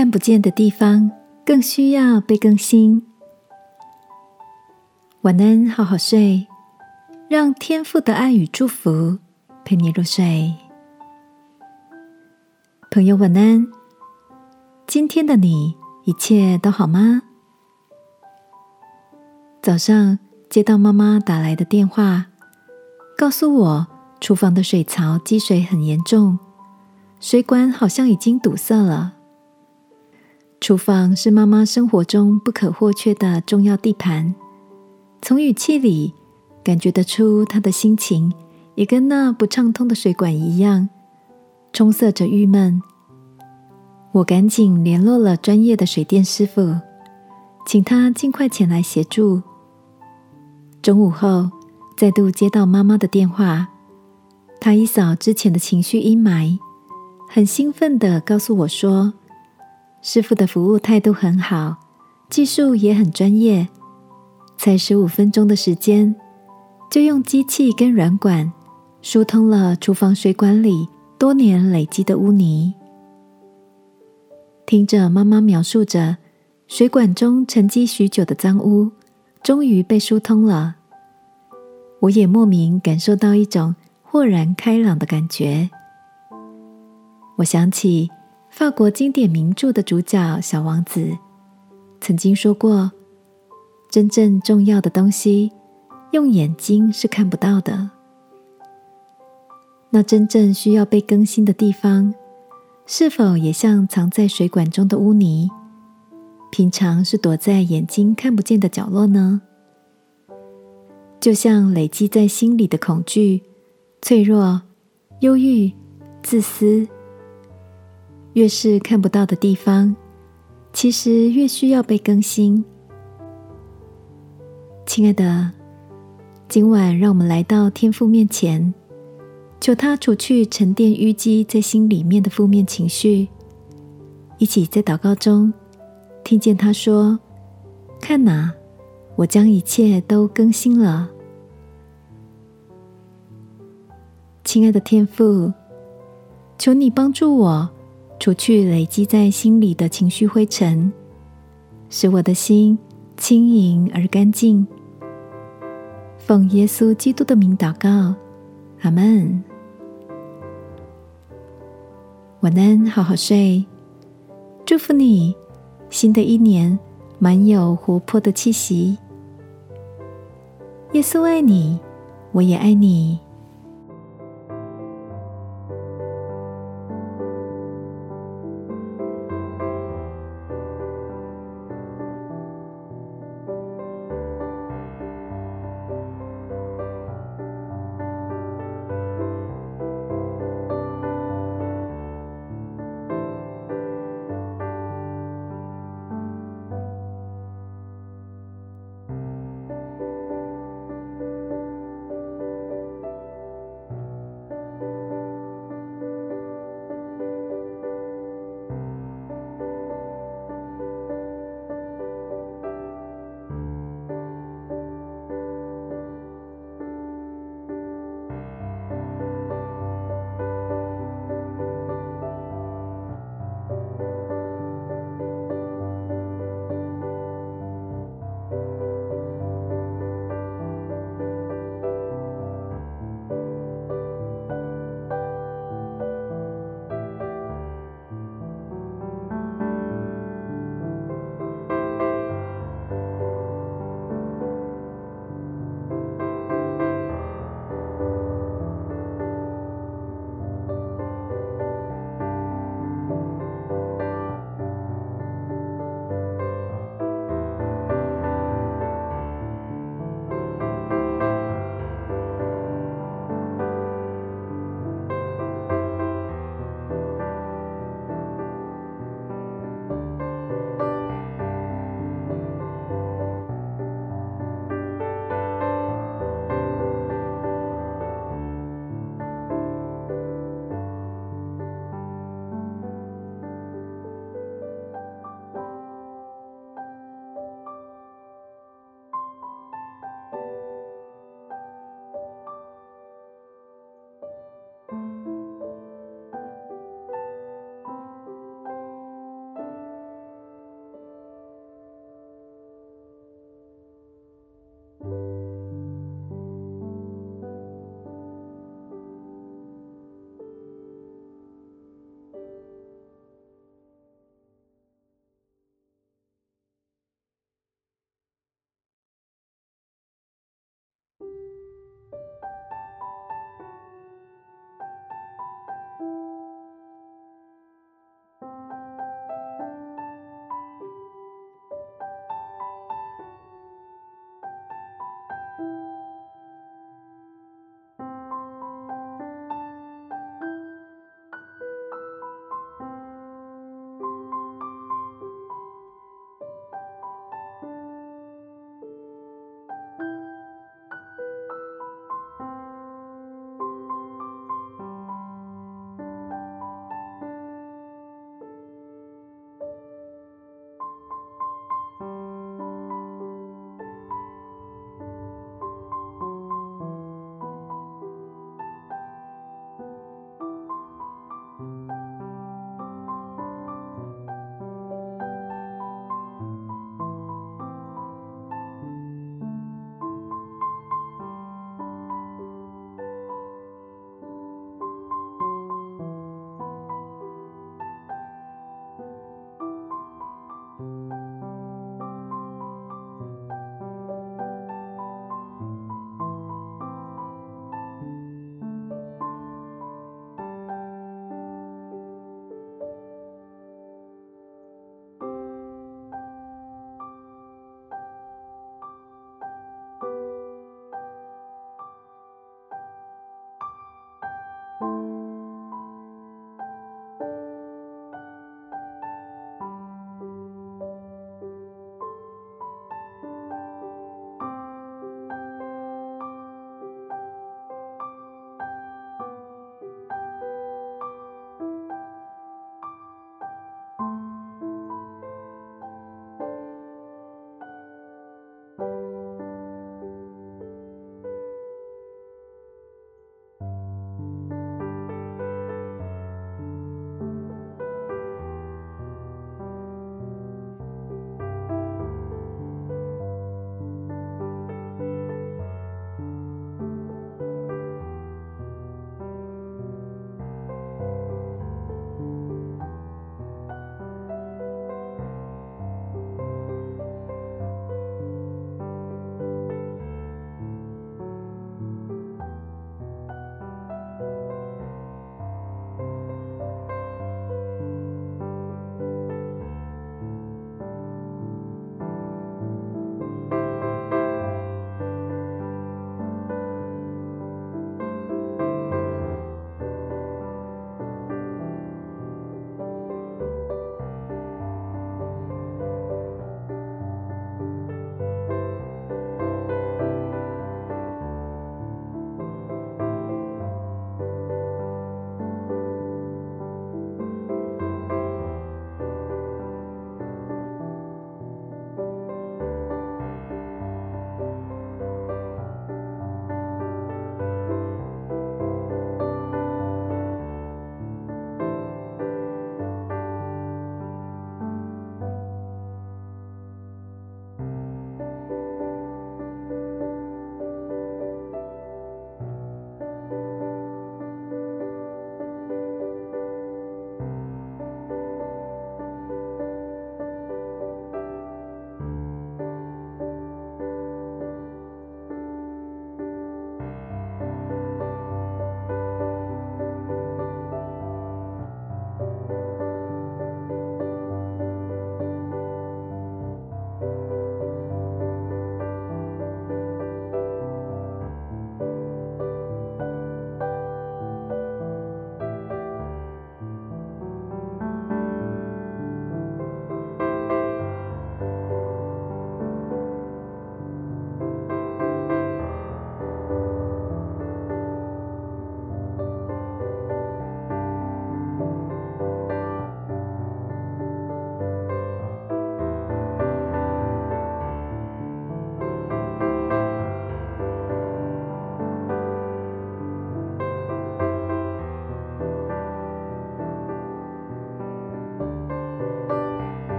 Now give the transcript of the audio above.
看不见的地方更需要被更新。晚安，好好睡，让天父的爱与祝福陪你入睡。朋友，晚安。今天的你一切都好吗？早上接到妈妈打来的电话，告诉我厨房的水槽积水很严重，水管好像已经堵塞了。厨房是妈妈生活中不可或缺的重要地盘，从语气里感觉得出她的心情也跟那不畅通的水管一样，充塞着郁闷。我赶紧联络了专业的水电师傅，请他尽快前来协助。中午后，再度接到妈妈的电话，她一扫之前的情绪阴霾，很兴奋地告诉我说：“师傅的服务态度很好，技术也很专业，才十五分钟的时间，就用机器跟软管疏通了厨房水管里多年累积的污泥。”听着妈妈描述着水管中沉积许久的脏污，终于被疏通了，我也莫名感受到一种豁然开朗的感觉。我想起法国经典名著的主角小王子曾经说过：“真正重要的东西，用眼睛是看不到的。那真正需要被更新的地方。”是否也像藏在水管中的污泥，平常是躲在眼睛看不见的角落呢？就像累积在心里的恐惧、脆弱、忧郁、自私，越是看不到的地方，其实越需要被更新。亲爱的，今晚让我们来到天父面前。求他除去沉淀淤积在心里面的负面情绪，一起在祷告中听见他说：“看哪，我将一切都更新了。”亲爱的天父，求你帮助我除去累积在心里的情绪灰尘，使我的心轻盈而干净。奉耶稣基督的名祷告，阿门。晚安，好好睡。祝福你，新的一年满有活泼的气息。耶稣爱你，我也爱你。